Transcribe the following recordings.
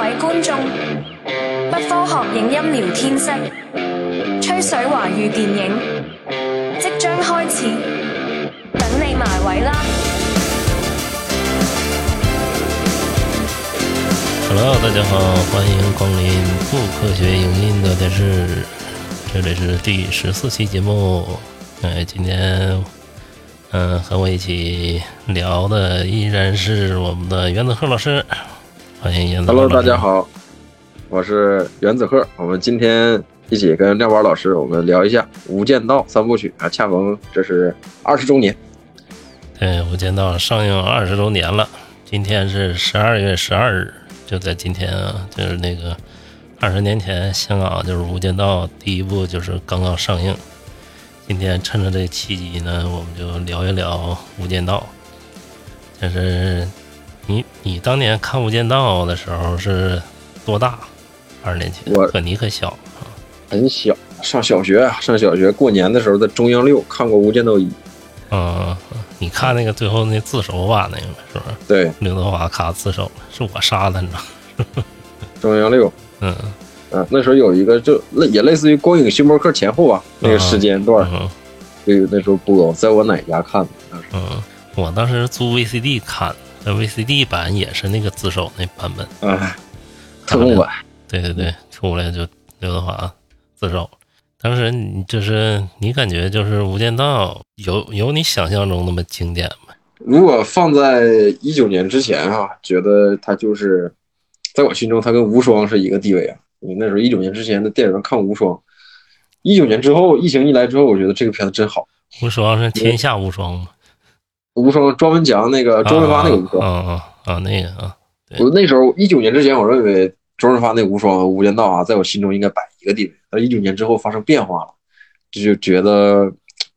位觀眾，不科學影音聊天室，吹水華語電影即將開始，等你埋位啦！Hello，大家好，欢迎光临不科学影音的电视，这里是第十四期节目。哎，今天，嗯、和我一起聊的依然是我们的袁子鹤老师，欢迎 Hello，大家。好，我是原子鹤。我们今天一起跟廖宝老师，我们聊一下《无间道》三部曲啊，恰逢这是二十周年。对，《无间道》上映二十周年了，今天是十二月十二日，就在今天啊，就是那个二十年前，香港就是《无间道》第一部就是刚刚上映。今天趁着这契机呢，我们就聊一聊《无间道》。就是你你当年看《无间道》的时候是多大？二十年前，我可你可小啊。很小，上小学啊，上小学过年的时候在中央六看过《无间道一》。嗯，你看那个最后那自首吧，那个是不是？对，刘德华咔自首了，是我杀的，你知道？中央六。嗯啊，那时候有一个就类也类似于光影星博客前后啊，那个时间段，嗯对，那时候播，在我奶家看的。嗯，我当时租 VCD 看，那 VCD 版也是那个自首那版本。哎，特供版。对对对，出来就刘德华自首。当时你就是你感觉就是《无间道》有有你想象中那么经典吗？如果放在一九年之前哈、觉得它就是，在我心中它跟无双是一个地位啊。因为那时候一九年之前的电影院看无双，一九年之后疫情一来之后，我觉得这个片子真好。无双是天下无双吗？无双庄文强那个周润发那个无双，啊啊啊那个啊，我那时候一九年之前，我认为周润发那无双和无间道啊，在我心中应该摆一个地位。但一九年之后发生变化了，这就觉得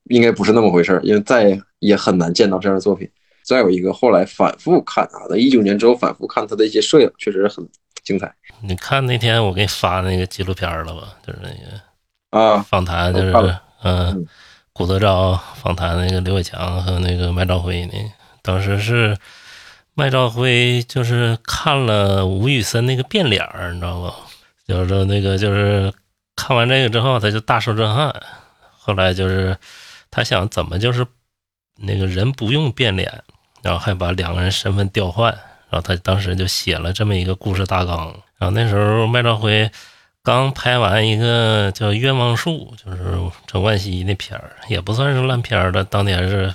应该不是那么回事儿，因为再也很难见到这样的作品。再有一个，后来反复看啊，在一九年之后反复看他的一些摄影，确实很精彩你看那天我给你发那个纪录片了吧？就是那个啊。访谈，就是嗯，古德昭访谈那个刘伟强和那个麦兆辉呢，当时是麦兆辉就是看了吴宇森那个变脸儿，你知道吗？就是说那个就是看完这个之后，他就大受震撼。后来就是他想怎么就是那个人不用变脸，然后还把两个人身份调换，然后他当时就写了这么一个故事大纲。然后那时候麦兆辉刚拍完一个叫《愿望树》，就是陈冠希那片儿，也不算是烂片儿了，当年是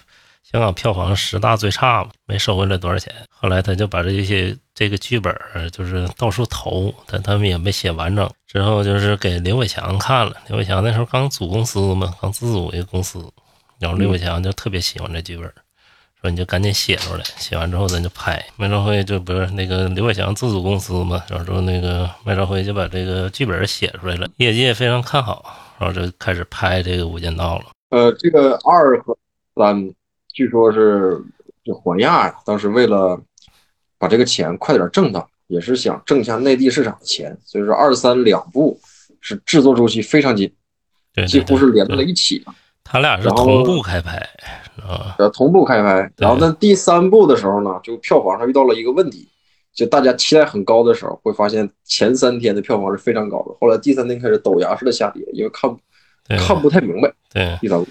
香港票房十大最差嘛，没收回来多少钱。后来他就把这些这个剧本儿就是到处投，但他们也没写完整。之后就是给刘伟强看了，刘伟强那时候刚组公司嘛，刚自组一个公司，然后刘伟强就特别喜欢这剧本儿。说你就赶紧写出来，写完之后咱就拍。麦兆辉就不是那个刘伟强自主公司嘛，然后说那个麦兆辉就把这个剧本写出来了，业界非常看好，然后就开始拍这个《无间道》了。呃，这个二和三，据说是就还亚呀，当时为了把这个钱快点挣到，也是想挣下内地市场的钱，所以说二三两部是制作周期非常紧，对几乎是连在了一起的。他俩是同步开拍，知道吧？呃，同步开拍。然后在第三部的时候呢，就票房上遇到了一个问题，就大家期待很高的时候，会发现前三天的票房是非常高的，后来第三天开始陡崖式的下跌，因为看对看不太明白对，第三部。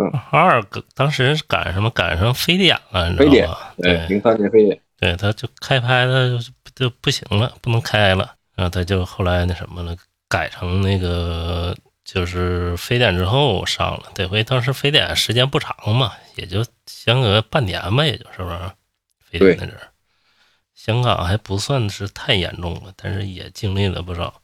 嗯二个当时是赶什么赶上非典了，非典？对，对零三年非典。对，他就开拍的就不行了，不能开了，然后他就后来那什么了，改成那个就是非典之后上了。得亏当时非典时间不长嘛，也就相隔半年吧，也就是不是？非典那阵儿，香港还不算是太严重了，但是也经历了不少。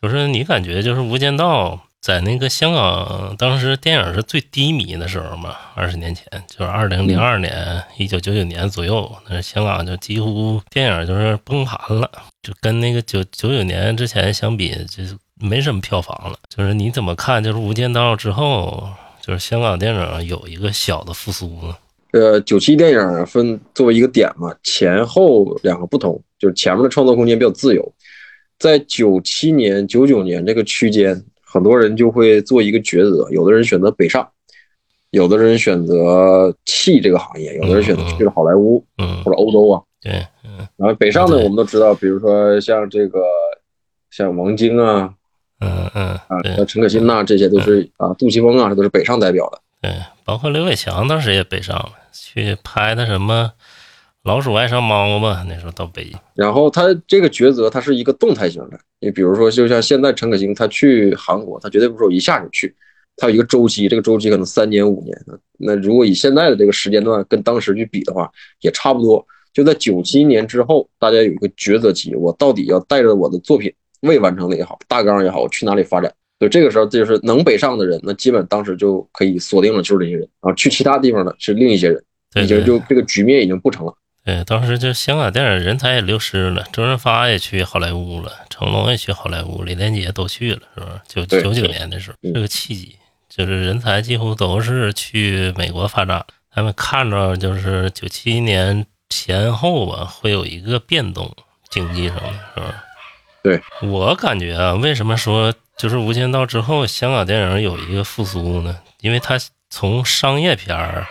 就是你感觉就是《无间道》在那个香港当时电影是最低迷的时候嘛，二十年前，就是二零零二年、一九九九年左右，那香港就几乎电影就是崩盘了，就跟那个九九九年之前相比，就是没什么票房了。就是你怎么看？就是《无间道》之后，就是香港电影有一个小的复苏呢？呃，九七电影分作为一个点嘛，前后两个不同，就是前面的创作空间比较自由，在九七年、九九年这个区间，很多人就会做一个抉择，有的人选择北上，有的人选择弃这个行业，有的人选择去了好莱坞嗯或者欧洲啊。对，嗯然后北上的我们都知道，比如说像这个像王晶啊嗯嗯，啊，对像陈可辛呐、这些都是啊，杜琪峰啊，这都是北上代表的。对，包括刘伟强当时也北上了，去拍的什么《老鼠爱上猫》吧，那时候到北京。然后他这个抉择，它是一个动态型的。你比如说，就像现在陈可辛他去韩国，他绝对不是说一下就去，他有一个周期，这个周期可能三年五年。那如果以现在的这个时间段跟当时去比的话，也差不多。就在九七年之后，大家有一个抉择期，我到底要带着我的作品未完成的也好，大纲也好，我去哪里发展？就这个时候就是能北上的人，那基本当时就可以锁定了就是这些人，然后去其他地方的是另一些人，已经就这个局面已经不成了。对，当时就香港电影人才也流失了，周润发也去好莱坞了，成龙也去好莱坞，李连杰都去了，是吧？九九九年的时候，嗯这个契机，就是人才几乎都是去美国发展。他们看着就是九七年前后吧，会有一个变动，经济上的是吧？对我感觉啊，为什么说就是《无间道》之后，香港电影有一个复苏呢？因为它从商业片儿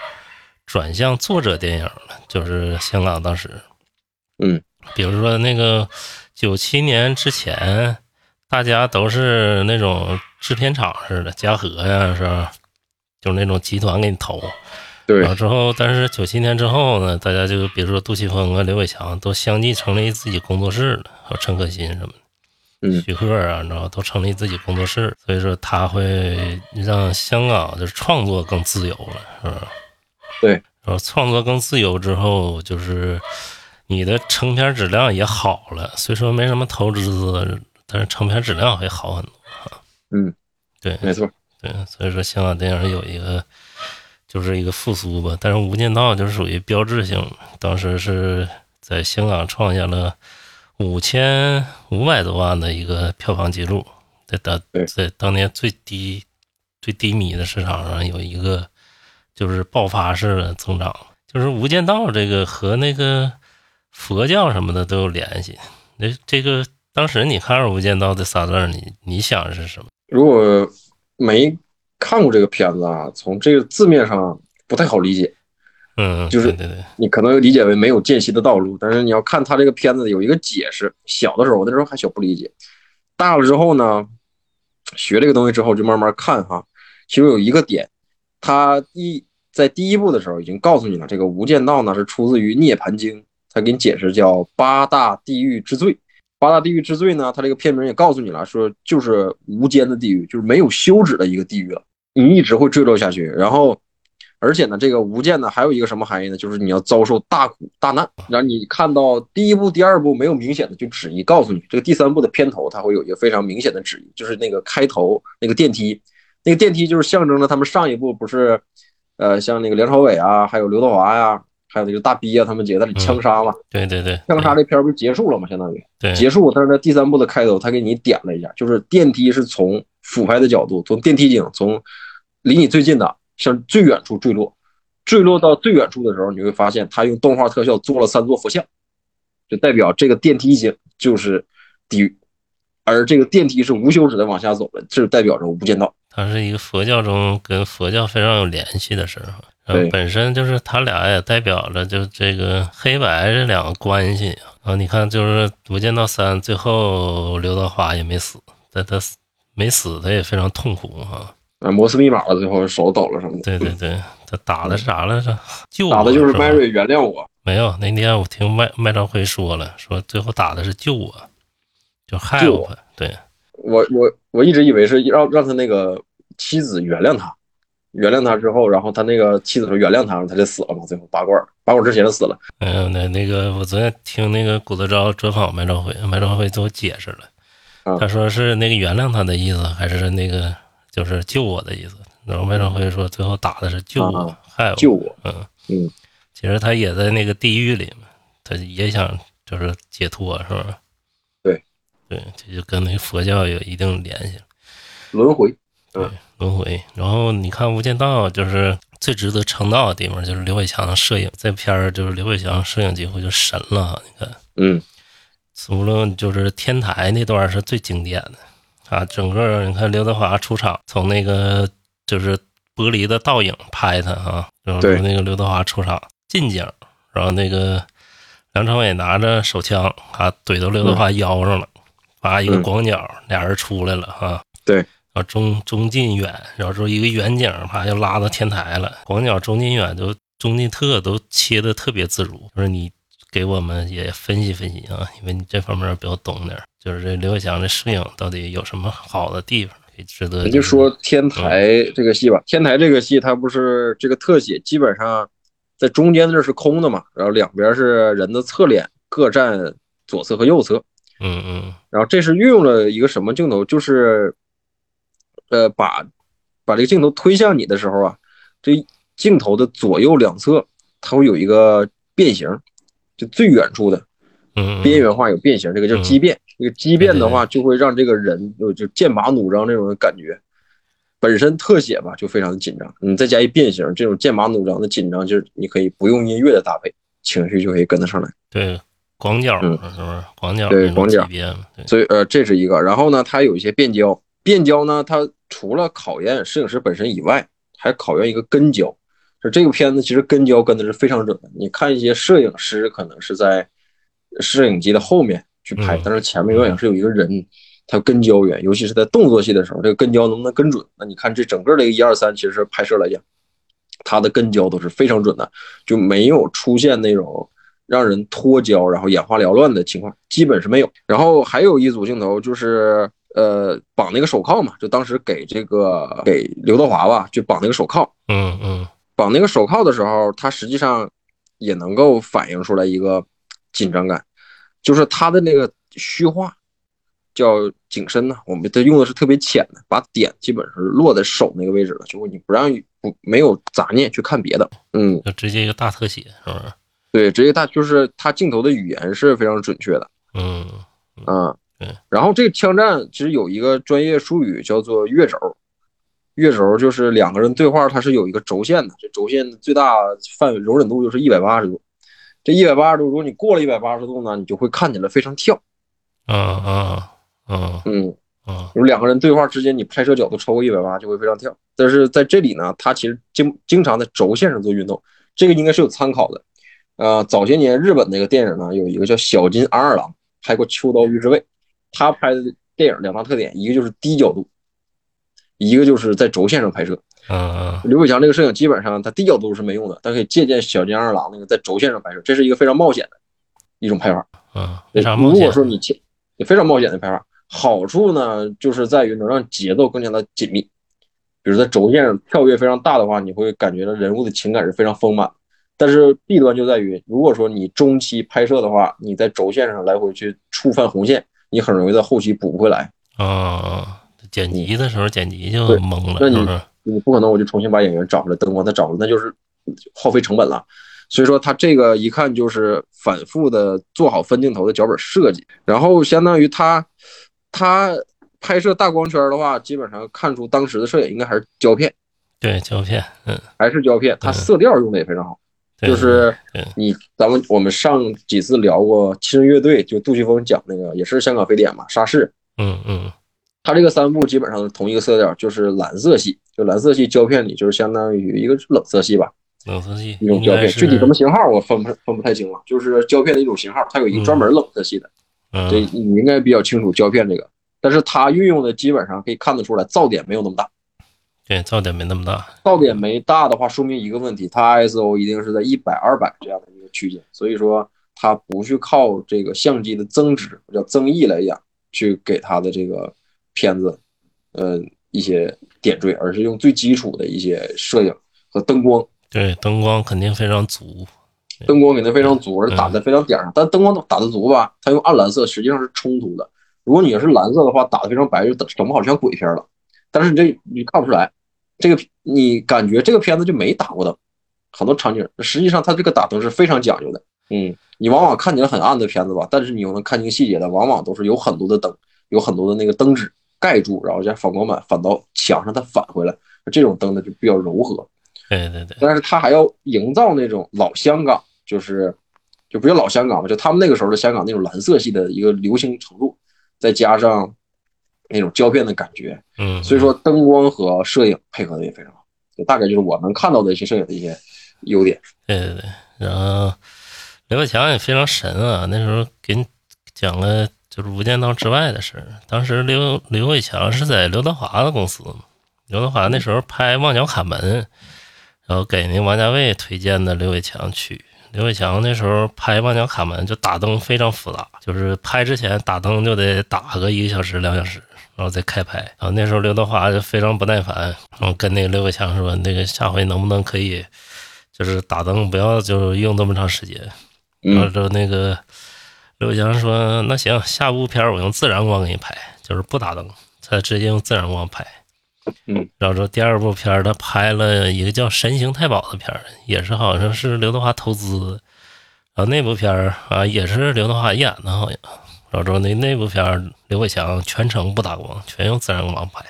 转向作者电影了，就是香港当时，嗯，比如说那个九七年之前，大家都是那种制片厂似的，嘉禾呀，是吧？就是那种集团给你投，对然后之后，但是九七年之后呢，大家就比如说杜琪峰啊、刘伟强都相继成立自己工作室了，还有陈可辛什么的。嗯徐克啊，你知道都成立自己工作室，所以说他会让香港就是创作更自由了，是吧？对，然后创作更自由之后，就是你的成片质量也好了，虽说没什么投资，但是成片质量会好很多。嗯，对，没错。对，所以说香港电影有一个就是一个复苏吧，但是《无间道》就是属于标志性，当时是在香港创下了五千五百多万的一个票房记录，在当在当年最低最低迷的市场上有一个就是爆发式的增长，就是《无间道》这个和那个佛教什么的都有联系。那这个当时你看着《无间道》这仨字，你你想是什么？如果没看过这个片子啊，从这个字面上不太好理解，嗯，就是。你可能理解为没有间隙的道路，但是你要看他这个片子有一个解释。小的时候，我那时候还小不理解，大了之后呢，学这个东西之后就慢慢看哈。其中有一个点，他一在第一部的时候已经告诉你了，这个无间道呢是出自于《涅盘经》，他给你解释叫八大地狱之罪。八大地狱之罪呢，它这个片名也告诉你了，说就是无间的地狱，就是没有休止的一个地狱了，你一直会坠落下去。然后，而且呢，这个无间呢还有一个什么含义呢？就是你要遭受大苦大难。然后你看到第一部、第二部没有明显的就旨意告诉你，这个第三部的片头它会有一个非常明显的旨意，就是那个开头那个电梯，那个电梯就是象征着他们上一部不是，呃，像那个梁朝伟啊，还有刘德华呀、还有那个大逼啊，他们几个在里枪杀嘛，对对对，枪杀这片儿不是结束了吗？相当于。对结束，但是在第三部的开头，他给你点了一下，就是电梯是从俯拍的角度，从电梯井从离你最近的向最远处坠落，坠落到最远处的时候，你会发现他用动画特效做了三座佛像，就代表这个电梯井就是地狱，而这个电梯是无休止的往下走的，这代表着无间道。它是一个佛教中跟佛教非常有联系的事儿，然后对本身就是他俩也代表着就这个黑白这两个关系。啊你看，就是《无间道三》最后刘德华也没死，但他死没死，他也非常痛苦哈。啊，摩斯密码了，最后手抖了什么的，对对对，他打的是啥来着？救我打的就是 Mary 原谅我。没有，那天我听麦麦兆辉说了，说最后打的是救我，就害我。对，我我我一直以为是让让他那个妻子原谅他，原谅他之后，然后他那个妻子说原谅他，他就死了嘛。最后拔罐儿，拔罐儿之前死了。没有那那个，我昨天听那个谷德昭专访麦兆辉，麦兆辉最后解释了，啊他说是那个原谅他的意思，还是那个就是救我的意思？然后麦兆辉说最后打的是救我，啊害我，救我。嗯嗯，其实他也在那个地狱里嘛，他也想就是解脱，是吧？对，对，这就跟那个佛教有一定联系。轮回。轮回。然后你看《无间道》，就是最值得称道的地方，就是刘伟强的摄影。这片儿就是刘伟强摄影几乎就神了。你看，嗯，无论就是天台那段是最经典的啊，整个你看刘德华出场，从那个就是玻璃的倒影拍他啊，然后对那个刘德华出场近景，然后那个梁朝伟拿着手枪啊怼到刘德华腰上了，把一个广角，俩人出来了啊。对，然后中中近远，然后说一个远景，啪就拉到天台了。广角、中近远都中近特都切的特别自如，就是你给我们也分析分析啊，因为你这方面比较懂点儿，就是这刘伟强的摄影到底有什么好的地方，可以值得咱就说天台这个戏吧，天台这个戏它不是这个特写基本上在中间这是空的嘛，然后两边是人的侧脸各占左侧和右侧，嗯嗯。然后这是运用了一个什么镜头，就是呃把把这个镜头推向你的时候啊，这镜头的左右两侧它会有一个变形，就最远处的嗯，边缘化有变形，这个叫嗯畸变。这个畸变的话，就会让这个人就就剑拔弩张那种感觉。本身特写吧就非常的紧张，你再加一变形，这种剑拔弩张的紧张，就是你可以不用音乐的搭配，情绪就可以跟得上来。对广角嗯是不是广角对广角嘛对，所以呃，这是一个。然后呢，它有一些变焦，变焦呢，它除了考验摄影师本身以外，还考验一个跟焦。就这个片子其实跟焦跟的是非常准的。你看一些摄影师可能是在摄影机的后面去拍嗯，但是前面永远是有一个人，他跟焦远，尤其是在动作戏的时候，这个跟焦能不能跟准？那你看这整个的一个一二三，其实拍摄来讲，它的跟焦都是非常准的，就没有出现那种让人脱焦然后眼花缭乱的情况，基本是没有。然后还有一组镜头就是呃绑那个手铐嘛，就当时给这个给刘德华吧，就绑那个手铐，嗯嗯绑那个手铐的时候，它实际上也能够反映出来一个紧张感，就是它的那个虚化叫景深呢，我们它用的是特别浅的，把点基本上是落在手那个位置了，就你不让不没有杂念去看别的，嗯，就直接一个大特写是不是？对，直接大就是它镜头的语言是非常准确的，嗯。啊对，然后这个枪战其实有一个专业术语叫做月轴，月轴就是两个人对话，它是有一个轴线的，这轴线的最大范围容忍度就是一百八十度。这一百八十度，如果你过了一百八十度呢，你就会看起来非常跳。啊啊啊嗯，啊如果两个人对话之间，你拍摄角度超过一百八，就会非常跳。但是在这里呢，它其实经经常在轴线上做运动，这个应该是有参考的。呃，早些年日本那个电影呢，有一个叫小金安二郎拍过《秋刀鱼之味》，他拍的电影两大特点，一个就是低角度，一个就是在轴线上拍摄。啊刘伟强这个摄影基本上他低角度是没用的，他可以借鉴小津安二郎那个在轴线上拍摄，这是一个非常冒险的一种拍法。啊，为啥冒如果？说你切，也非常冒险的拍法，好处呢就是在于能让节奏更加的紧密。比如在轴线上跳跃非常大的话，你会感觉到人物的情感是非常丰满。但是弊端就在于，如果说你中期拍摄的话，你在轴线上来回去触犯红线，你很容易在后期补不回来。啊，剪辑的时候剪辑就对懵了，那你？你不可能我就重新把演员找回来，灯光再找回来，那就是耗费成本了。所以说他这个一看就是反复的做好分镜头的脚本设计，然后相当于他他拍摄大光圈的话，基本上看出当时的摄影应该还是胶片，对胶片，嗯，还是胶片，它嗯色调用的也非常好。就是你咱们我们上几次聊过七人乐队，就杜琪峰讲那个也是香港非典嘛，沙士，嗯嗯它这个三部基本上同一个色调，就是蓝色系，就蓝色系胶片里就是相当于一个冷色系吧，冷色系一种胶片，具体什么型号我分不分不太清了，就是胶片的一种型号，它有一个专门冷色系的，这嗯你应该比较清楚胶片这个，但是它运用的基本上可以看得出来噪点没有那么大，对噪点没那么大，噪点没大的话，说明一个问题，它 ISO 一定是在一百、二百这样的一个区间，所以说它不去靠这个相机的增值叫增益来讲，去给它的这个片子，呃一些点缀，而是用最基础的一些摄影和灯光，对灯光肯定非常足，灯光肯定非常足，而打在非常点上，但灯光打的足吧，它用暗蓝色实际上是冲突的。如果你要是蓝色的话，打的非常白，就整不好像鬼片了。但是你这你看不出来，这个你感觉这个片子就没打过灯，很多场景实际上它这个打灯是非常讲究的。嗯，你往往看起来很暗的片子吧，但是你又能看清细节的，往往都是有很多的灯，有很多的那个灯纸盖住，然后加反光板反到墙上，它返回来，这种灯呢就比较柔和。对对对，但是它还要营造那种老香港，就是就不叫老香港吧，就他们那个时候的香港那种蓝色系的一个流行程度，再加上那种胶片的感觉，嗯，所以说灯光和摄影配合的也非常好。就大概就是我能看到的一些摄影的一些优点。对对对，然后刘伟强也非常神啊，那时候给你讲了就是《无间道》之外的事儿。当时刘刘伟强是在刘德华的公司嘛，刘德华那时候拍《望角卡门》，然后给那王家卫推荐的刘伟强去。刘伟强那时候拍《望角卡门》就打灯非常复杂，就是拍之前打灯就得打个一个小时、两小时，然后再开拍。然后那时候刘德华就非常不耐烦，然后跟那个刘伟强说：“那个下回能不能可以，就是打灯不要就用这么长时间。”然后那个刘伟强说：“那行，下部片儿我用自然光给你拍，就是不打灯，他直接用自然光拍。”嗯，然后说第二部片儿他拍了一个叫《神行太保》的片儿，也是好像是刘德华投资的。然后那部片儿啊也是刘德华演的，好像。然后那那部片儿刘伟强全程不打光，全用自然光拍。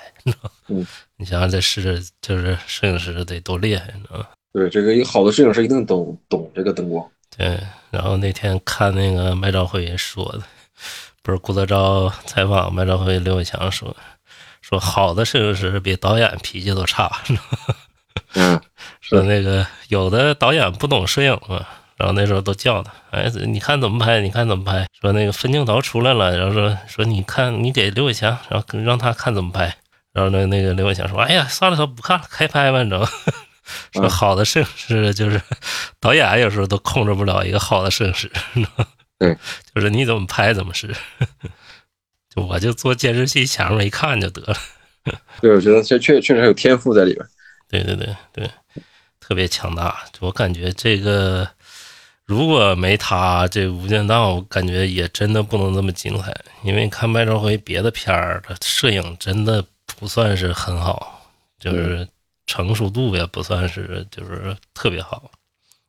嗯，你想想这是就是摄影师得多厉害，你知道吗？对，这个一个好的摄影师一定懂懂这个灯光。对，然后那天看那个麦兆辉说的，不是顾德昭采访麦兆辉，刘伟强说，说好的摄影师比导演脾气都差，嗯说那个有的导演不懂摄影嘛，然后那时候都叫他，哎，你看怎么拍，你看怎么拍，说那个分镜头出来了，然后说说你看你给刘伟强，然后让他看怎么拍，然后那那个刘伟强说，哎呀，算了，他不看了，开拍吧，你知道吗？说嗯好的摄影师就是 导演有时候都控制不了一个好的摄影师，对，就是你怎么拍怎么是，就我就坐监视器前面一看就得了。对，我觉得这确确实还有天赋在里边。对对对对，特别强大。我感觉这个如果没他，这《无间道》我感觉也真的不能这么精彩。因为看麦兆辉别的片儿的摄影真的不算是很好，就是成熟度也不算是就是特别好。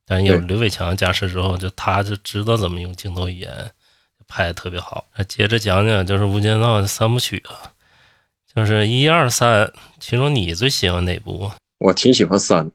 但有刘伟强加持之后，就他就知道怎么用镜头语言拍的特别好。那接着讲讲就是《无间道》三部曲啊，就是一二三，其中你最喜欢哪部？我挺喜欢三，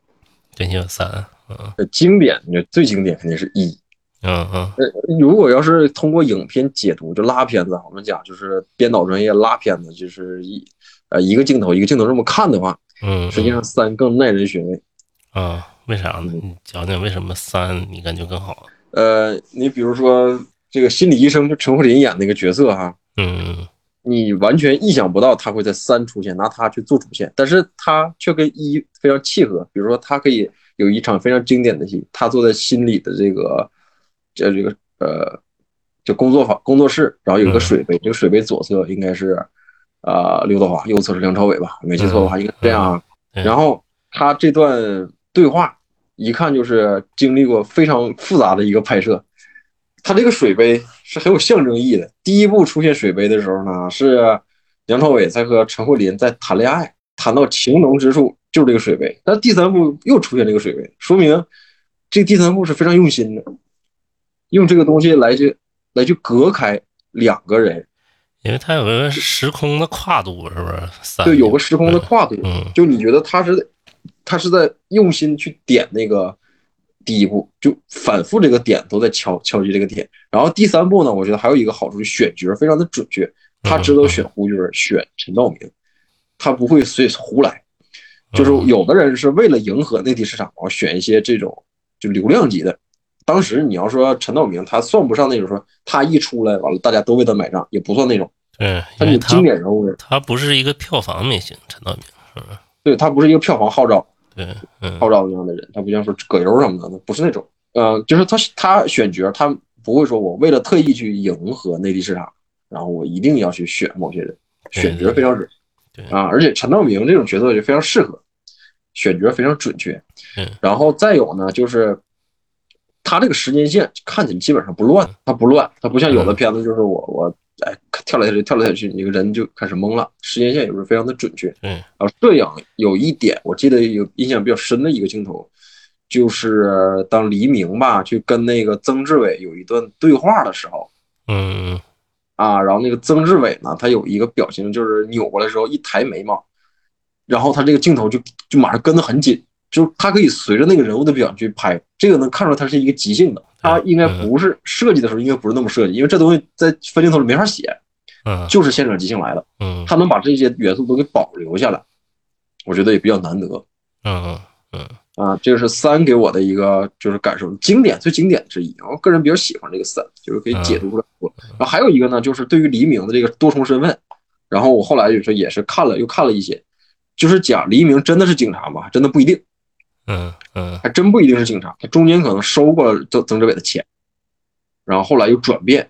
挺喜欢三，嗯呃经典，你最经典肯定是一。嗯嗯呃，如果要是通过影片解读，就拉片子，我们讲就是编导专业拉片子，就是一呃一个镜头一个镜头这么看的话，嗯，实际上三更耐人寻味。啊，为啥呢？你讲讲为什么三你感觉更好？呃，你比如说这个心理医生，就陈慧琳演那个角色哈，嗯你完全意想不到他会在三出现，拿他去做主线，但是他却跟一非常契合。比如说，他可以有一场非常经典的戏，他坐在心理的这个这这个呃，就工作坊工作室，然后有一个水杯，这个水杯左侧应该是啊、呃刘德华，右侧是梁朝伟吧？没记错的话，应该是这样啊。然后他这段对话一看就是经历过非常复杂的一个拍摄。他这个水杯是很有象征意义的。第一部出现水杯的时候呢，是梁朝伟在和陈慧琳在谈恋爱，谈到情浓之处就是这个水杯。但第三部又出现这个水杯，说明这第三部是非常用心的，用这个东西来去来去隔开两个人，因为它有个时空的跨度，是不是？三对，有个时空的跨度。嗯就你觉得他是他是在用心去点那个第一步，就反复这个点都在敲敲击这个点。然后第三步呢，我觉得还有一个好处，就选角非常的准确，他知道选胡军，选陈道明，他不会随胡来。就是有的人是为了迎合内地市场，然后选一些这种就流量级的。当时你要说陈道明，他算不上那种说他一出来完了大家都为他买账，也不算那种。对，他是经典人物，他不是一个票房明星，陈道明是不是？对他不是一个票房号召。对，嗯号召那样的人，他不像说葛优什么的，不是那种。呃，就是他他选角，他不会说我为了特意去迎合内地市场，然后我一定要去选某些人，选角非常准对啊。而且陈道明这种角色就非常适合，选角非常准确嗯。然后再有呢，就是他这个时间线看起来基本上不乱，他不乱，他不像有的片子就是我我哎跳来跳去跳来跳去，你个人就开始懵了。时间线有时候非常的准确。嗯，然后摄影有一点，我记得有印象比较深的一个镜头，就是当黎明吧去跟那个曾志伟有一段对话的时候。嗯啊，然后那个曾志伟呢，他有一个表情就是扭过来时候一抬眉毛，然后他这个镜头就就马上跟得很紧，就是他可以随着那个人物的表情去拍，这个能看出来他是一个即兴的，他应该不是设计的时候应该不是那么设计，因为这东西在分镜头里没法写，嗯就是现场即兴来的。嗯他能把这些元素都给保留下来，我觉得也比较难得。嗯嗯啊，这个是三给我的一个就是感受，经典最经典之一。我个人比较喜欢这个三，就是可以解读出来多。然后还有一个呢，就是对于黎明的这个多重身份，然后我后来就是也是看了又看了一些，就是讲黎明真的是警察吗？真的不一定，嗯嗯还真不一定是警察，他中间可能收过曾曾志伟的钱，然后后来又转变，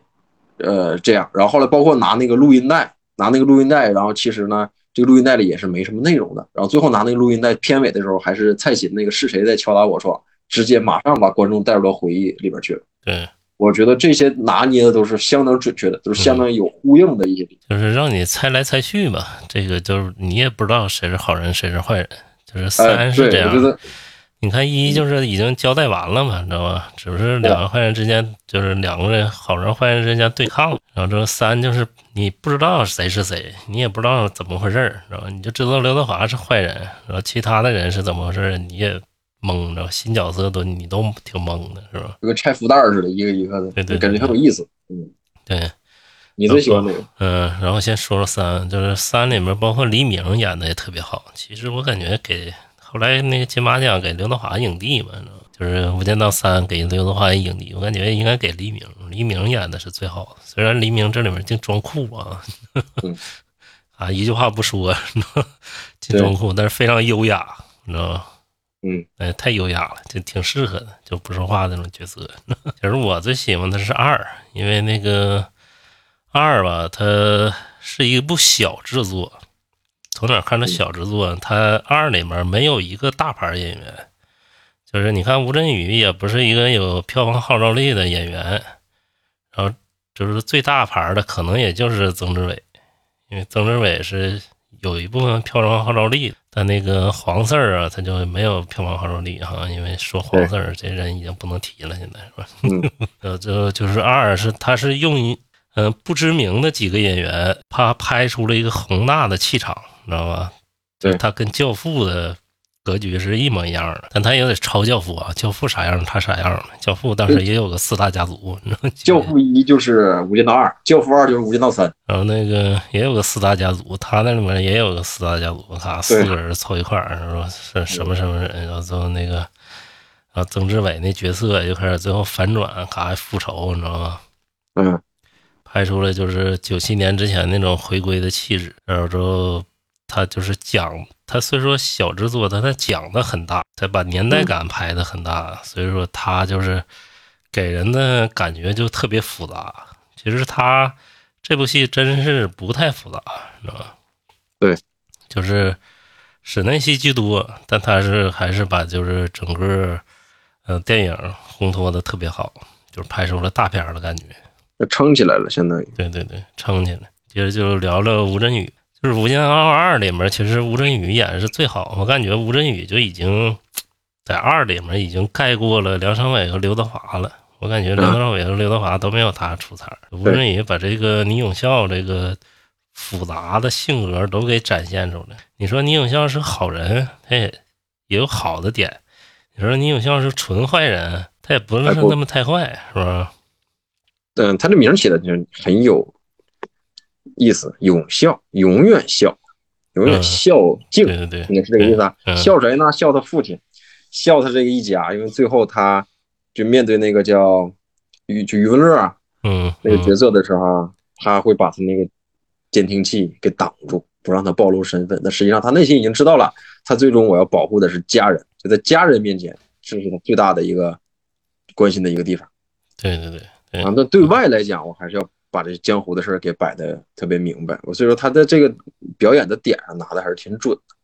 呃，这样，然后后来包括拿那个录音带，拿那个录音带，然后其实呢。这个录音带里也是没什么内容的，然后最后拿那个录音带片尾的时候，还是蔡琴那个是谁在敲打我窗，直接马上把观众带入到回忆里边去了。对，我觉得这些拿捏的都是相当准确的，都是相当有呼应的一些。就是让你猜来猜去吧，这个就是你也不知道谁是好人谁是坏人，就是哎，三是这样。觉得你看一就是已经交代完了嘛，你知道吧？只是两个坏人之间，就是两个人好人坏人之间对抗。然后这三就是你不知道谁是谁，你也不知道怎么回事儿，知道吧？你就知道刘德华是坏人，然后其他的人是怎么回事儿，你也懵，知道吧？新角色都你都挺懵的，是吧？就跟拆福袋似的，一个一个的，对对对感觉很有意思。嗯，对，你最喜欢哪个？嗯，然后先说说三，就是三里面包括黎明演的也特别好。其实我感觉给后来那个金马奖给刘德华影帝嘛，就是《无间道三》给刘德华影帝，我感觉应该给黎明，黎明演的是最好的。虽然黎明这里面净装酷啊，嗯 啊一句话不说，净装酷，但是非常优雅，你知道吗？嗯，哎，太优雅了，就挺适合的，就不说话那种角色。其实我最喜欢的是二，因为那个二吧，它是一部小制作。从哪看的小制作？他二里面没有一个大牌演员，就是你看吴镇宇也不是一个有票房号召力的演员，然后就是最大牌的可能也就是曾志伟，因为曾志伟是有一部分票房号召力，但那个黄四儿啊，他就没有票房号召力哈，因为说黄四儿这人已经不能提了，现在是吧？嗯 呃，就就是二是他是用一嗯、不知名的几个演员，他拍出了一个宏大的气场，你知道吧？对他跟《教父》的格局是一模一样的，但他也得抄《教父》啊，《教父》啥样他啥样的，《教父》当时也有个四大家族，你知道吗？教父一就是无间道二，教父二就是无间道三。然后那个也有个四大家族，他那里面也有个四大家族，他四个人凑一块儿，说是什么什么人，然后最后那个，啊曾志伟那角色就开始最后反转，咔还复仇，你知道吗？嗯，拍出了就是九七年之前那种回归的气质，然后之后他就是讲，他虽说小制作，但他讲的很大，他把年代感拍的很大，所以说他就是给人的感觉就特别复杂。其实他这部戏真是不太复杂，知道吧？对，就是室内戏居多，但他是还是把就是整个呃电影烘托的特别好，就是拍出了大片的感觉。就撑起来了，相当于。对对对，撑起来。接着就聊聊吴镇宇，就是《无间道二》里面，其实吴镇宇演的是最好。我感觉吴镇宇就已经在二里面已经盖过了梁朝伟和刘德华了。我感觉梁朝伟和刘德华都没有他出彩儿。吴镇宇把这个倪永孝这个复杂的性格都给展现出来。你说倪永孝是好人，他也也有好的点；你说倪永孝是纯坏人，他也不是那么太坏，是吧？嗯，他这名儿起的就很有意思，永孝，永远孝，永远嗯孝敬，对对对，应该是这个意思啊。嗯孝谁呢？孝他父亲，孝他这个一家，因为最后他就面对那个叫余就余文乐啊嗯，嗯那个角色的时候啊，他会把他那个监听器给挡住，不让他暴露身份。那实际上他内心已经知道了，他最终我要保护的是家人，就在家人面前，这是他最大的一个关心的一个地方。对对对对啊，那对外来讲，我还是要把这江湖的事儿给摆的特别明白。我所以说他在这个表演的点上拿的还是挺准的。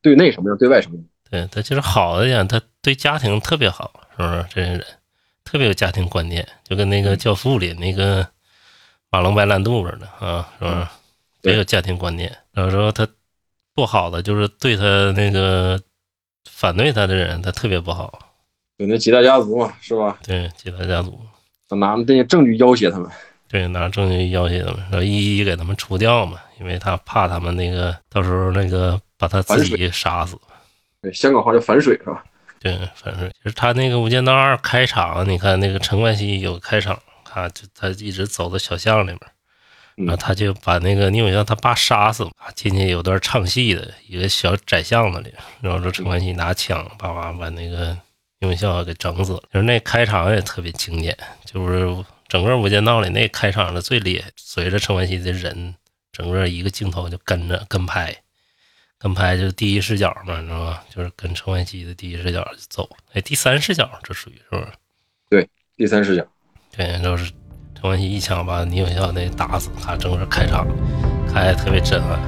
对内什么样，对外什么样。对，他就是好的点，他对家庭特别好，是不是？这些人特别有家庭观念，就跟那个《教父》里那个马龙白兰度似的啊，是不是？对也有家庭观念。然后说他不好的就是对他那个反对他的人，他特别不好。有那几大家族嘛，是吧？对，几大家族，他拿那些证据要挟他们。对，拿证据要挟他们，然后一一给他们除掉嘛，因为他怕他们那个到时候那个把他自己杀死。对，香港话叫反水是吧？对，反水就是他那个《无间道二》开场，你看那个陈冠希有开场，啊，就他一直走到小巷里面，嗯然后他就把那个宁永孝他爸杀死了，进去有段唱戏的一个小窄巷子里，然后说陈冠希拿枪叭叭把那个宁永孝给整死了，就是那开场也特别经典，就是整个《无间道》里那开场的最厉害，随着陈冠希的人，整个一个镜头就跟着跟拍。跟拍就是第一视角嘛，你知道吧？就是跟陈冠希的第一视角就走。哎，第三视角这属于是不是？对第三视角。对，就是陈冠希一枪把倪永孝那打死，他整个开场开的特别震撼。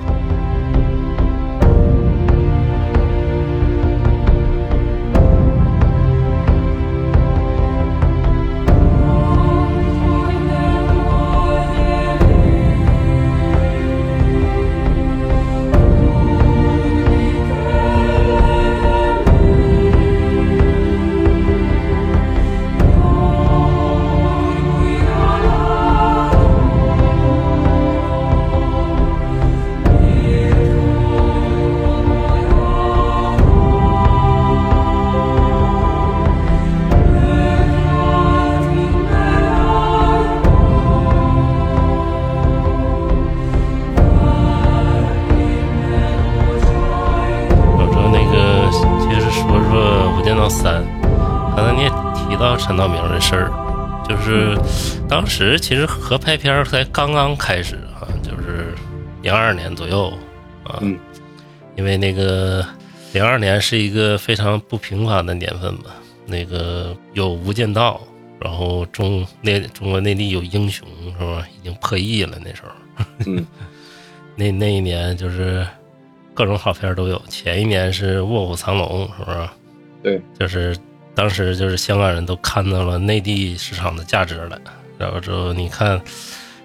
当时其实合拍片儿才刚刚开始啊，就是零二年左右啊，嗯因为那个零二年是一个非常不平凡的年份吧，那个有《无间道》，然后中内中国内地有《英雄》是吧？已经破亿了那时候。嗯 那那一年就是各种好片儿都有。前一年是《卧虎藏龙》，是不是？对，就是当时就是香港人都看到了内地市场的价值了。然后之后你看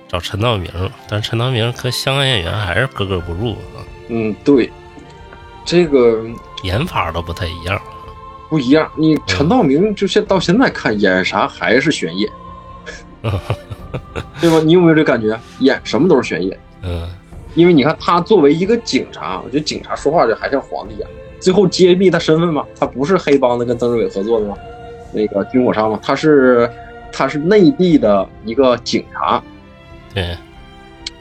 找陈道明，但陈道明和香港演员还是格格不入啊，嗯，对，这个演法都不太一样。不一样。你陈道明就现到现在看演啥还是玄烨，对吧？你有没有这感觉？演什么都是玄烨。嗯因为你看他作为一个警察，我觉得警察说话就还像皇帝一样。最后揭秘他身份嘛，他不是黑帮的跟曾志伟合作的吗？那个军火商嘛，他是他是内地的一个警察。对，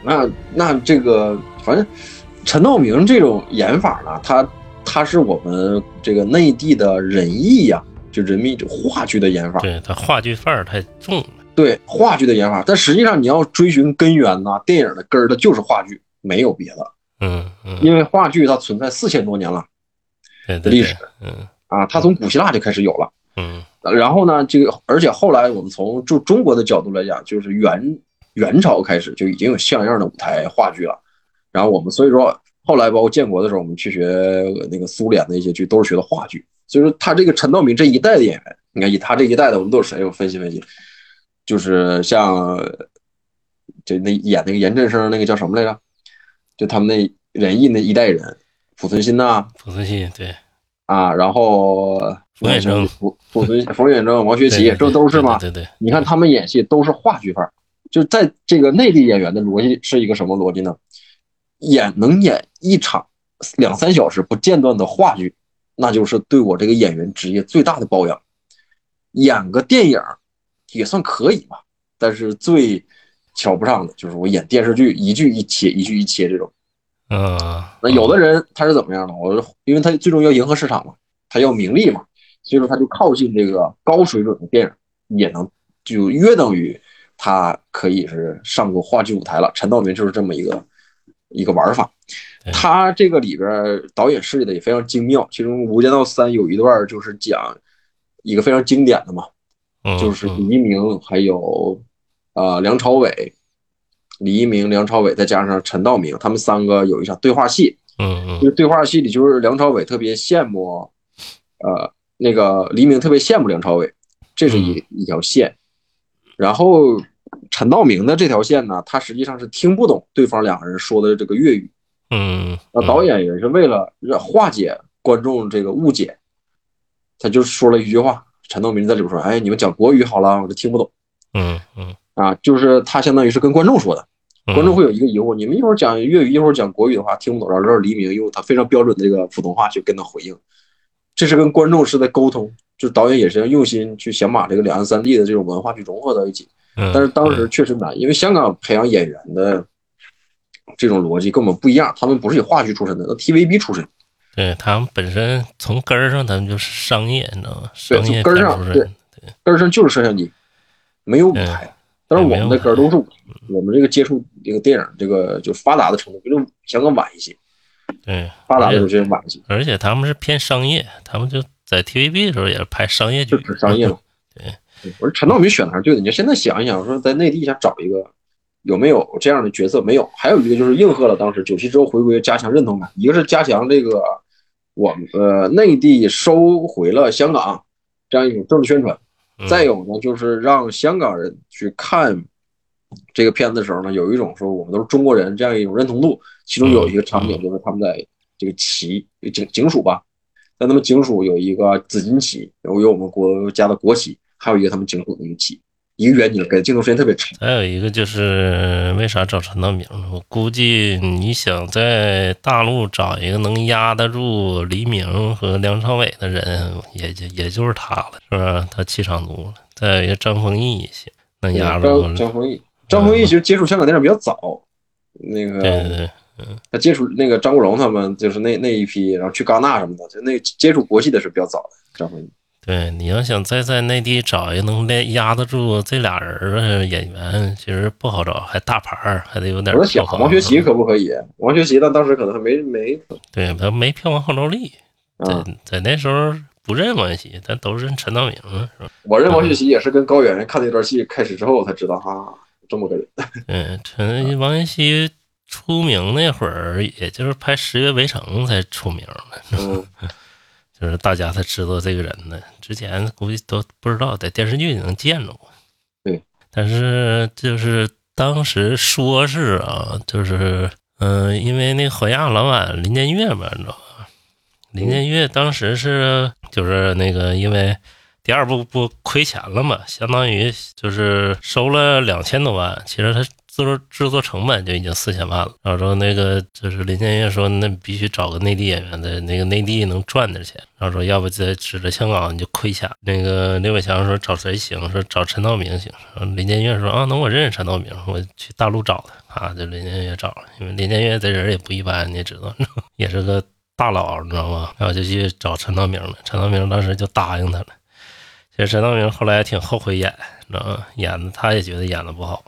那那这个反正陈道明这种演法呢，他他是我们这个内地的人艺呀、就人民话剧的演法。对他话剧范儿太重了。对话剧的演法，但实际上你要追寻根源呐、电影的根儿的就是话剧，没有别的。嗯嗯，因为话剧它存在四千多年了。对对对历史，嗯啊，它从古希腊就开始有了。嗯然后呢，这个而且后来我们从就中国的角度来讲，就是元元朝开始就已经有像样的舞台话剧了。然后我们所以说后来包括建国的时候，我们去学那个苏联的一些剧，都是学的话剧。所以说他这个陈道明这一代的演员，你看以他这一代的，我们都是谁？我分析分析，就是像就那演那个严振声那个叫什么来着？就他们那仁义那一代人，濮存昕呐、濮存昕对，啊，然后冯远征濮濮存冯远征、王学圻，这都是嘛？对对对，你看他们演戏都是话剧范儿，就在这个内地演员的逻辑是一个什么逻辑呢？演能演一场两三小时不间断的话剧，那就是对我这个演员职业最大的褒扬。演个电影也算可以吧，但是最瞧不上的就是我演电视剧一句一切，一句一切这种。嗯，那有的人他是怎么样的？我因为他最终要迎合市场嘛，他要名利嘛，所以说他就靠近这个高水准的电影，也能就约等于他可以是上过话剧舞台了。陈道明就是这么一个一个玩法。他这个里边导演设计的也非常精妙，其中《无间道三》有一段就是讲一个非常经典的嘛，嗯就是黎明还有呃梁朝伟，李一鸣、梁朝伟再加上陈道明，他们三个有一场对话戏。嗯嗯就是对话戏里，就是梁朝伟特别羡慕，呃，那个黎明特别羡慕梁朝伟，这是一一条线。然后陈道明的这条线呢，他实际上是听不懂对方两个人说的这个粤语。嗯，那导演也是为了让化解观众这个误解，他就说了一句话。陈道明在里边说：“哎，你们讲国语好了，我就听不懂嗯嗯啊。”就是他相当于是跟观众说的。嗯，观众会有一个疑惑，你们一会儿讲粤语，一会儿讲国语的话听不懂，然后黎明用他非常标准的这个普通话去跟他回应，这是跟观众是在沟通，就是导演也是要用心去想把这个两岸三地的这种文化去融合到一起。嗯，但是当时确实难，因为香港培养演员的这种逻辑跟我们不一样，他们不是以话剧出身的，那 TVB 出身，对他们本身从根儿上，他们就是商业，你知道吗？商业从根儿上对。根儿上就是摄像机，没有舞台。但是我们的歌都是，我们这个接触这个电影这个就发达的程度比香港晚一些，对，发达的时候就晚一些。而且他们是偏商业，他们就在 TVB 的时候也是拍商业剧，就是商业嘛。对，我说陈道明选的还是对的。你就现在想一想，说在内地想找一个有没有这样的角色？没有。还有一个就是应和了当时九七之后回归加强认同感，一个是加强这个我们呃内地收回了香港这样一种政治宣传，再有呢就是让香港人去看这个片子的时候呢，有一种说我们都是中国人这样一种认同度。其中有一个场景就是他们在这个旗警警署吧，在他们警署有一个紫金旗，有有我们国家的国旗。还有一个他们警署的一个旗，一个远景，给镜头时间特别长。还有一个就是为啥找陈道明？我估计你想在大陆找一个能压得住黎明和梁朝伟的人，也就也就是他了，是吧？他气场足了。再有一个张丰毅也行，能压住。张丰毅，张丰毅其实接触香港电影比较早，那个对对对，嗯，他接触那个张国荣他们就是那那一批，然后去戛纳什么的，就那接触国际的是比较早的。张丰毅。对，你要想再在内地找一个能连压得住这俩人的演员，其实不好找，还大牌儿，还得有点。我在想王学圻可不可以？王学圻，但当时可能还没没。对，他没票房号召力，在在那时候不认王学习，但都认陈道明，是吧？我认王学圻也是跟高圆圆看那段戏开始之后才知道啊，这么个人。嗯，陈王学习出名那会儿，也就是拍《十月围城》才出名的。嗯。就是大家才知道这个人呢，之前估计都不知道，在电视剧里能见着过。对，但是就是当时说是啊，就是嗯，因为那火亚老板林建岳嘛，你知道吧？林建岳当时是就是那个因为第二部不亏钱了嘛，相当于就是收了两千多万，其实他。制作制作成本就已经四千万了，然后说那个就是林建岳说，那必须找个内地演员，的那个内地能赚点钱。然后说要不在指着香港你就亏钱。那个刘伟强说找谁行？说找陈道明行。然后林建岳说啊，那我认识陈道明，我去大陆找他啊。就林建岳找了，因为林建岳这人也不一般，你也知道，也是个大佬，你知道吗？然后就去找陈道明了。陈道明当时就答应他了。其实陈道明后来挺后悔演，知道吗？演的他也觉得演的不好。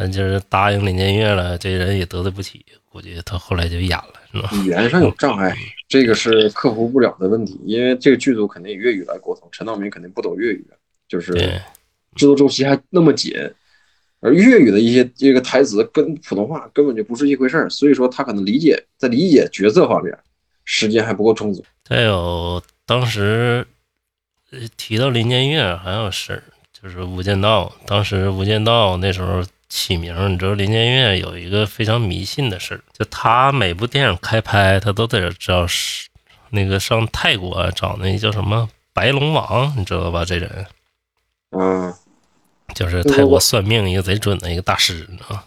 嗯，就是答应林建岳了，这人也得罪不起，估计他后来就演了，是吧？语言上有障碍，这个是克服不了的问题，因为这个剧组肯定以粤语来沟通，陈道明肯定不懂粤语，就是制作周期还那么紧，而粤语的一些这个台词跟普通话根本就不是一回事儿，所以说他可能理解在理解角色方面时间还不够充足。再有当时提到林建岳还有事儿，就是《无间道》，当时《无间道》那时候。起名，你知道林建岳有一个非常迷信的事儿，就他每部电影开拍，他都得知道是那个上泰国找那叫什么白龙王，你知道吧？这人，嗯，就是泰国算命一个贼准的一个大师，你知道吗？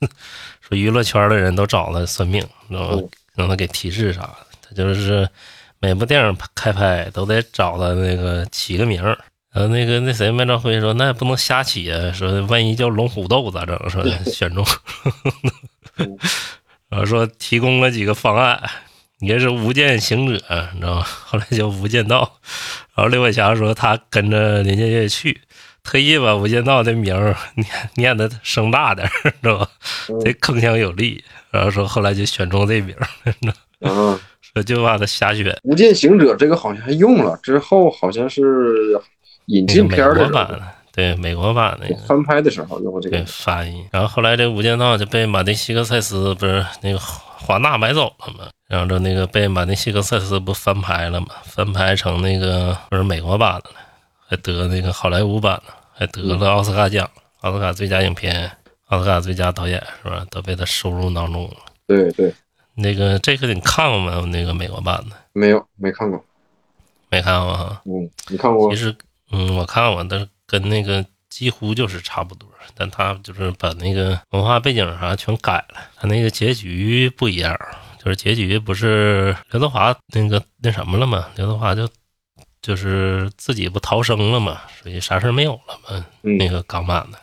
嗯，说娱乐圈的人都找他算命，知道吗？让他给提示啥的。他就是每部电影开拍都得找他那个起个名儿。呃，那个那谁，麦兆辉说，那也不能瞎起啊，说万一叫龙虎斗咋整？说选中，然后说提供了几个方案，你这是无间行者，你知道吗？后来叫无间道。然后刘伟强说他跟着林建业去，特意把无间道的名念念的声大点，知道吧？这铿锵有力。然后说后来就选中这名，嗯，说就把他瞎选。无间行者这个好像还用了，之后好像是。引进片的版的，对美国版那个翻拍的时候用过这个翻译，然后后来这《无间道》就被马丁·西克塞斯不是那个华纳买走了嘛，然后这那个被马丁·西克塞斯不翻拍了嘛，翻拍成那个不是美国版的了，还得那个好莱坞版的，还得了奥斯卡奖，奥斯卡最佳影片、奥斯卡最佳导演是吧？都被他收入囊中了。对对，那个这个你看过吗？那个美国版的没有，没看过，没看过哈。嗯，你看过？其实。嗯，我看过，但是跟那个几乎就是差不多，但他就是把那个文化背景啥全改了，他那个结局不一样，就是结局不是刘德华那个那什么了吗？刘德华就就是自己不逃生了嘛，所以啥事没有了嘛。那个港版的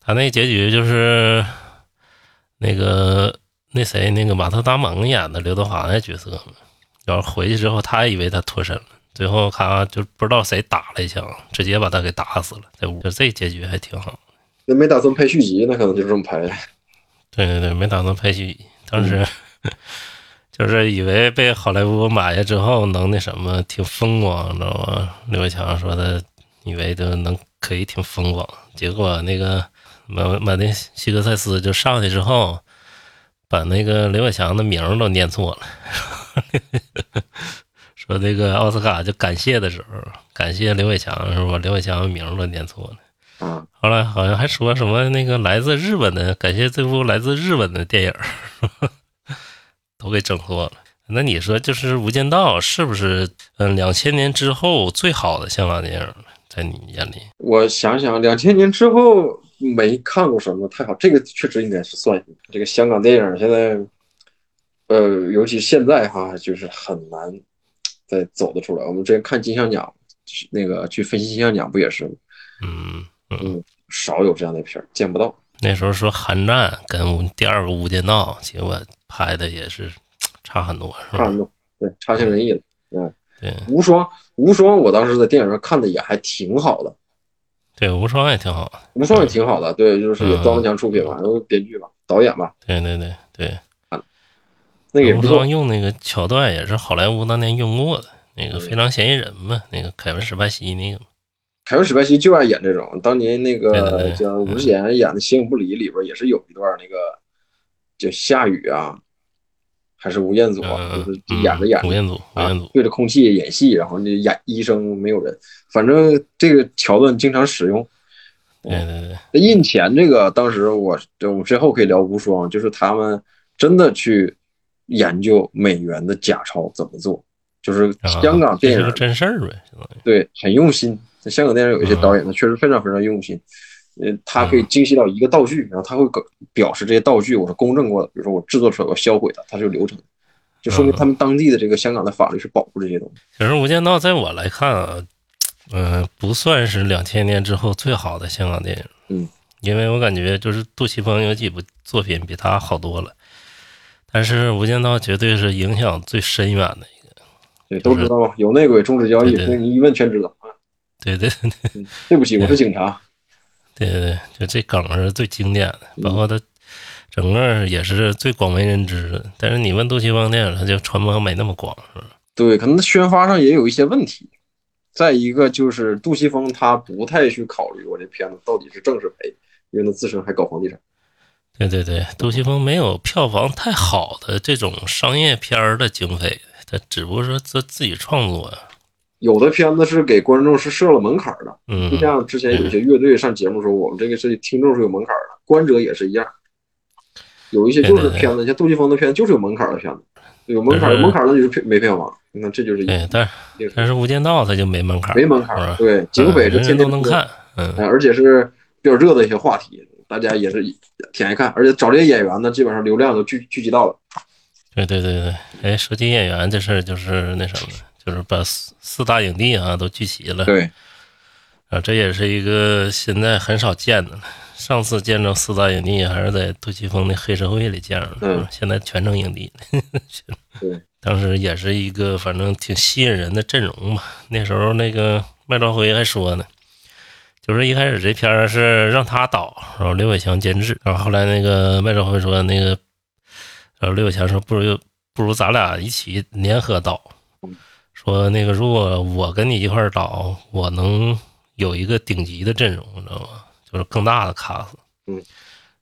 他那结局就是那个那谁那个马特·达蒙演的刘德华那角色嘛，然后回去之后，他以为他脱身了，最后他就不知道谁打了一枪，直接把他给打死了，在屋。就这结局还挺好。那没打算拍续集，那可能就这么拍。对对对，没打算拍续集，当时、就是以为被好莱坞买下之后能那什么，挺风光，你知道吗？刘伟强说的，以为就能可以挺风光，结果那个马马丁西格塞斯就上去之后，把那个刘伟强的名儿都念错了，说那个奥斯卡就感谢的时候，感谢刘伟强是吧？刘伟强名儿都念错了。啊，后来好像还说什么那个来自日本的，感谢这部来自日本的电影，都给整错了。那你说，就是《无间道》是不是嗯两千年之后最好的香港电影？在你眼里？我想想，两千年之后没看过什么太好，这个确实应该是算这个香港电影现在，呃，尤其现在哈，就是很难再走得出来。我们之前看金像奖，那个去分析金像奖不也是吗？嗯嗯，少有这样的片儿，见不到。那时候说《寒战》跟第二个《无间道》，结果拍的也是差很多，是吧？差很多，对，差强人意了。嗯，对无双，无双，我当时在电影上看的也还挺好的，对，无双也挺好的。无双也挺好的，对，就是也嗯张文强出品吧，然后编剧吧，导演吧，对对对对，那个也不错无双。用那个桥段也是好莱坞当年用过的，那个嗯非常嫌疑人嘛，那个凯文史派西那个。凯文史派西就爱演这种，当年那个叫吴世贤演的《形影不离》里边也是有一段那个叫夏雨啊，还是吴彦祖啊，演着演着吴彦祖，吴啊彦祖，，对着空气演戏，然后那演医生没有人，反正这个桥段经常使用。对对对，那印钱这个，当时我我们之后可以聊无双，就是他们真的去研究美元的假钞怎么做，就是啊香港电影这是个真事儿呗。对很用心。在香港电影有一些导演，他确实非常非常用心。呃，他可以精细到一个道具，然后他会表表示这些道具我是公证过的，比如说我制作出来我销毁它，它是有流程的，就说明他们当地的这个香港的法律是保护这些东西。其实《无间道》在我来看啊，嗯、不算是两千年之后最好的香港电影。嗯，因为我感觉就是杜琪峰有几部作品比他好多了，但是《无间道》绝对是影响最深远的一个。对，都知道嘛？有内鬼终止交易，对对所以你一问全知道。啊对对对对不起，我是警察。对对对，就这梗是最经典的，嗯包括他整个也是最广为人知的。但是你问杜琪峰电影，他就传播没那么广，是吧？对，可能宣发上也有一些问题。再一个就是杜琪峰他不太去考虑我这片子到底是挣是赔，因为他自身还搞房地产。对对对，杜琪峰没有票房太好的这种商业片儿的经费，他只不过说自自己创作呀。有的片子是给观众是设了门槛的，嗯就，像之前有些乐队上节目说，我们这个是听众是有门槛的，观者也是一样。有一些就是片子，像杜琪峰的片子就是有门槛的片子，有门槛，嗯有门槛那就是没票房。你看这就是一对，但是但是《无间道》它就没门槛儿，没门槛是吧。对，警匪是天天能看，嗯，哎，而且是比较热的一些话题，大家也是挺爱看，而且找这些演员呢，基本上流量都聚聚集到了。对对对对。哎，说起演员这事儿，就是那什么，就是把四四大影帝啊都聚齐了，对，啊，这也是一个现在很少见的了。上次见着四大影帝还是在杜琪峰的黑社会里见着的，嗯现在全成影帝了。对，当时也是一个反正挺吸引人的阵容吧。那时候那个麦兆辉还说呢，就是一开始这片儿是让他导，然后刘伟强监制，然后后来那个麦兆辉说那个，然后刘伟强说不如不如咱俩一起联合导，说那个如果我跟你一块儿导，我能有一个顶级的阵容，你知道吗？就是更大的卡司。嗯。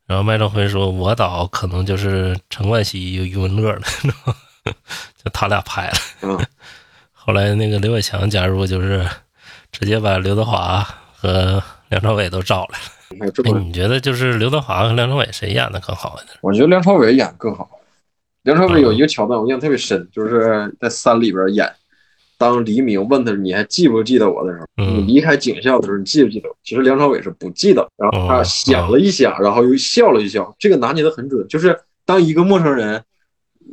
然后麦兆辉说：“我导可能就是陈冠希、余文乐了，你知道吗？就他俩拍了。嗯，后来那个刘伟强加入，就是直接把刘德华和梁朝伟都找来了。哎，还有这么，你觉得就是刘德华和梁朝伟谁演的更好一点？我觉得梁朝伟演更好。梁朝伟有一个桥段我印象特别深，就是在山里边演，当黎明问他你还记不记得我的时候，你嗯离开警校的时候，你记不记得我？其实梁朝伟是不记得，然后他哦想了一想，然后又笑了一笑，这个拿捏的很准。就是当一个陌生人，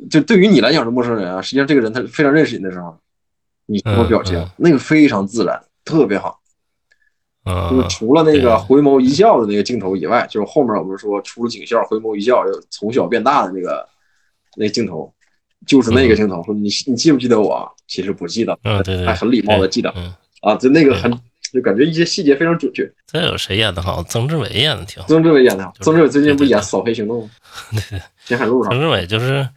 就对于你来讲是陌生人啊，实际上这个人他非常认识你的时候，你什么表情嗯嗯，那个非常自然，特别好。就是嗯，除了那个回眸一笑的那个镜头以外，就是后面我们说出了警校回眸一笑，又从小变大的那个那个镜头，就是那个镜头。说你你记不记得我啊？其实不记得，嗯，对对，还很礼貌的记得嗯，啊，就那个很就感觉一些细节非常准确。这有谁演的好？曾志伟演的挺好。曾志伟演的好，就是曾志伟最近不演《扫黑行动》吗？对前海路上曾志伟就是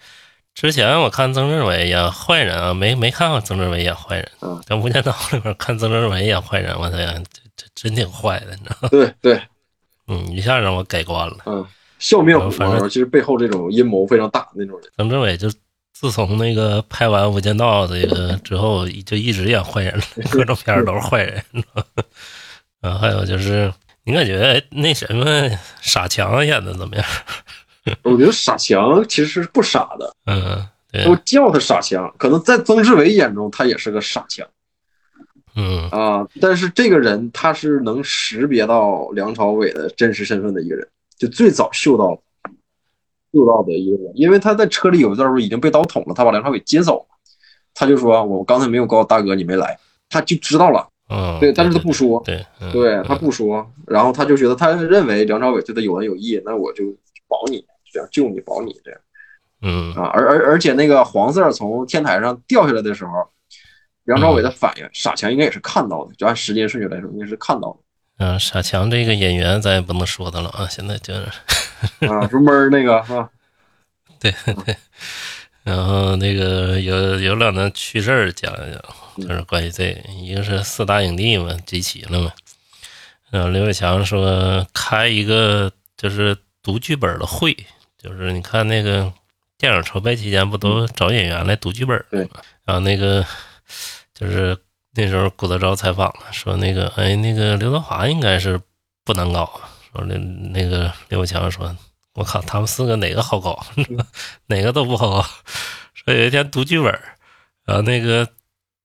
之前我看曾志伟演坏人啊，没没看过曾志伟演坏人。嗯在《无间道》里边看曾志伟演坏人，我操呀，这这真挺坏的，你知道吗？对对，嗯，一下让我改观了。嗯，笑面虎反正啊，其实背后这种阴谋非常大的那种人。曾志伟就自从那个拍完《无间道》这个之后，就一直演坏人了，各种片儿都是坏人。你知道吗然后还有就是，你感觉那什么傻强演的怎么样？我觉得傻强其实是不傻的，嗯，对，都叫他傻强，可能在曾志伟眼中他也是个傻强嗯啊。但是这个人他是能识别到梁朝伟的真实身份的一个人，就最早嗅到嗅到的一个人，因为他在车里有一段时候已经被刀捅了，他把梁朝伟接走了，他就说：“我刚才没有告诉大哥你没来。”他就知道了，嗯，对，但是他不说，对，嗯对他不说，然后他就觉得他认为梁朝伟对他有恩有义，那我就保你，这样救你保你这样。嗯啊，而而而且那个黄色从天台上掉下来的时候，梁朝伟的反应，傻强应该也是看到的，就按时间顺序来说，应该是看到的。嗯，傻强这个演员咱也不能说他了啊，现在就是 啊，是闷儿那个啊，对 对，然后那个有有两段趣事儿讲一讲，就是关于这个，一个是四大影帝嘛，集齐了嘛。然后刘伟强说开一个就是读剧本的会，就是你看那个电影筹备期间不都找演员来读剧本对。吗？然后那个就是那时候古德昭采访了，说那个哎那个刘德华应该是不难搞啊，说那那个刘伟强说。我靠，他们四个哪个好搞？哪个都不好搞。说有一天读剧本，然后那个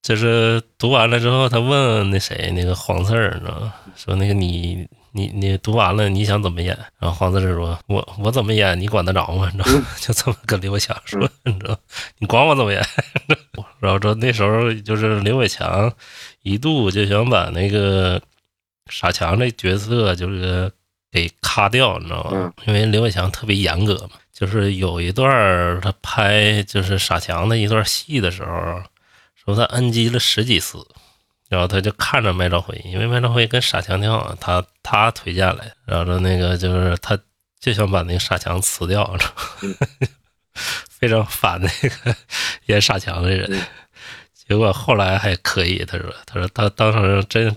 就是读完了之后，他问那谁那个黄四儿，你知道吗？说那个你你你读完了你想怎么演？然后黄四儿说：“我我怎么演你管得着吗？你知道吗？就这么跟刘伟强说，你知道吗？你管我怎么演？然后说那时候就是刘伟强一度就想把那个傻强这角色就是给咔掉，你知道吗？嗯因为刘伟强特别严格嘛，就是有一段他拍就是傻强的一段戏的时候，说他 NG 了十几次，然后他就看着麦兆辉，因为麦兆辉跟傻强挺好，他他推荐来，然后说那个就是他就想把那个傻强辞掉，非常烦那个演傻强的人。嗯。结果后来还可以，他说他说他当时真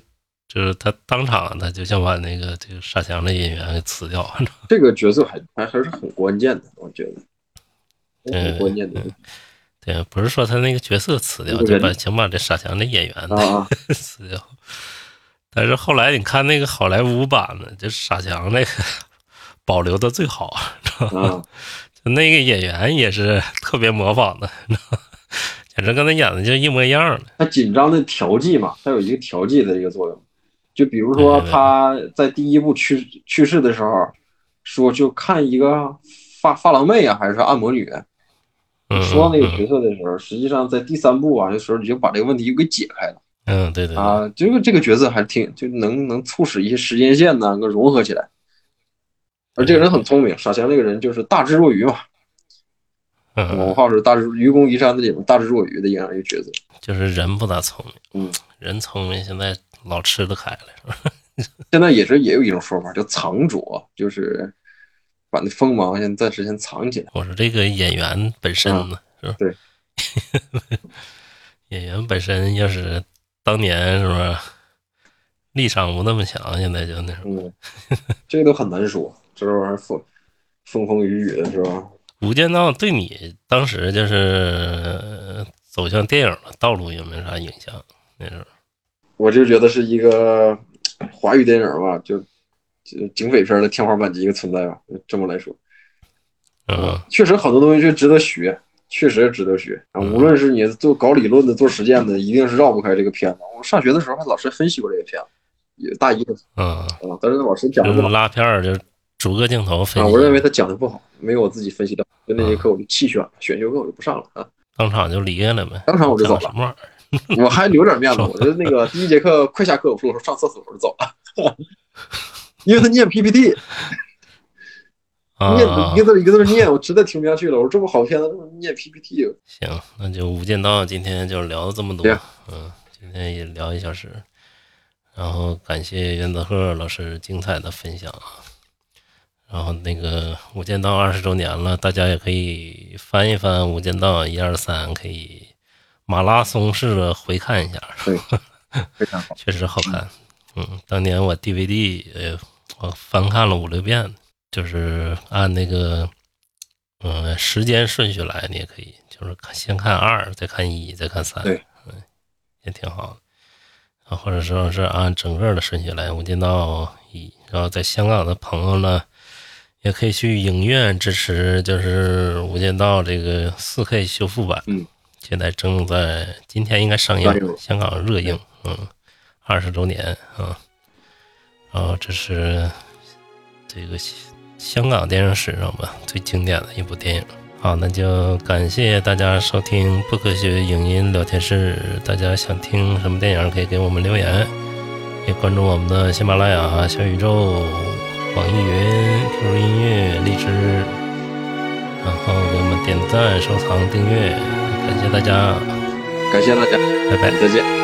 就是他当场他就想把那个这个傻强的演员给辞掉，这个角色还还还是很关键的，我觉得，很关键的对，不是说他那个角色辞掉，就把想把这傻强的演员 辞掉。但是后来你看那个好莱坞版的，就傻强那个保留的最好，知道吗？啊，就那个演员也是特别模仿的，你知道吗？简直跟他演的就一模一样的。他紧张的调剂嘛，他有一个调剂的一个作用。就比如说他在第一部去去世的时候，说就看一个发发廊妹啊，还是按摩女，嗯，说那个嗯角色的时候，实际上在第三部啊的时候你就把这个问题给解开了嗯，对对对，啊。这个这个角色还挺就能能促使一些时间线呢，能融合起来。而这个人很聪明，傻强这个人就是大智若愚嘛。嗯我嗯，话是大智愚公移山的里面大智若愚的这样一个角色。就是人不咋聪明，嗯，人聪明现在老吃得开了，是吧？现在也是也有一种说法叫藏拙，就是把那锋芒先暂时先藏起来。我说这个演员本身呢，是吧？对，演员本身要是当年是吧，立场不那么强，现在就那什么。嗯，这个都很难说，这玩意儿风风风雨雨的是吧？《无间道》对你当时就是呃走向电影的道路有没有啥影响？那时候，我就觉得是一个华语电影吧，就就警匪片的天花板级一个存在吧，这么来说。嗯确实很多东西就值得学，确实值得学啊。无论是你做搞理论的、做实践的，一定是绕不开这个片子。我上学的时候还老师分析过这个片子，也大一的时嗯，候啊，但是老师讲的不好拉片儿就逐个镜头分啊，析，我认为他讲的不好，没有我自己分析的好。就那节课我就弃选了，选修课我就不上了啊。当场就离开了呗。当场我就走了什么玩意儿？我还留点面子，我觉得那个第一节课快下课，我说我说上厕所，我就走了，因为他念 PPT，啊，念一个字一个字念，我实在听不下去了。我说这么好片子，念 PPT，行，那就《无间道》今天就聊这么多行，嗯，今天也聊一小时，然后感谢袁泽赫老师精彩的分享啊。然后那个《无间道》二十周年了，大家也可以翻一翻《无间道》一二三，可以马拉松式的回看一下，对，非常好。确实好看。嗯，当年我 DVD 呃，我翻看了五六遍，就是按那个嗯、呃时间顺序来，你也可以，就是看先看二，再看一，再看三，对，嗯，也挺好的。啊，或者说是按整个的顺序来，《无间道一》，然后在香港的朋友呢，也可以去影院支持，就是《无间道》这个四 K 修复版，嗯，现在正在今天应该上映，香港热映，嗯，二十周年啊，然后这是这个香港电影史上吧最经典的一部电影。好，那就感谢大家收听不科学影音聊天室。大家想听什么电影，可以给我们留言，也关注我们的喜马拉雅、小宇宙、网易云、QQ 音乐、荔枝，然后给我们点赞、收藏、订阅，感谢大家，感谢大家，拜拜。再见。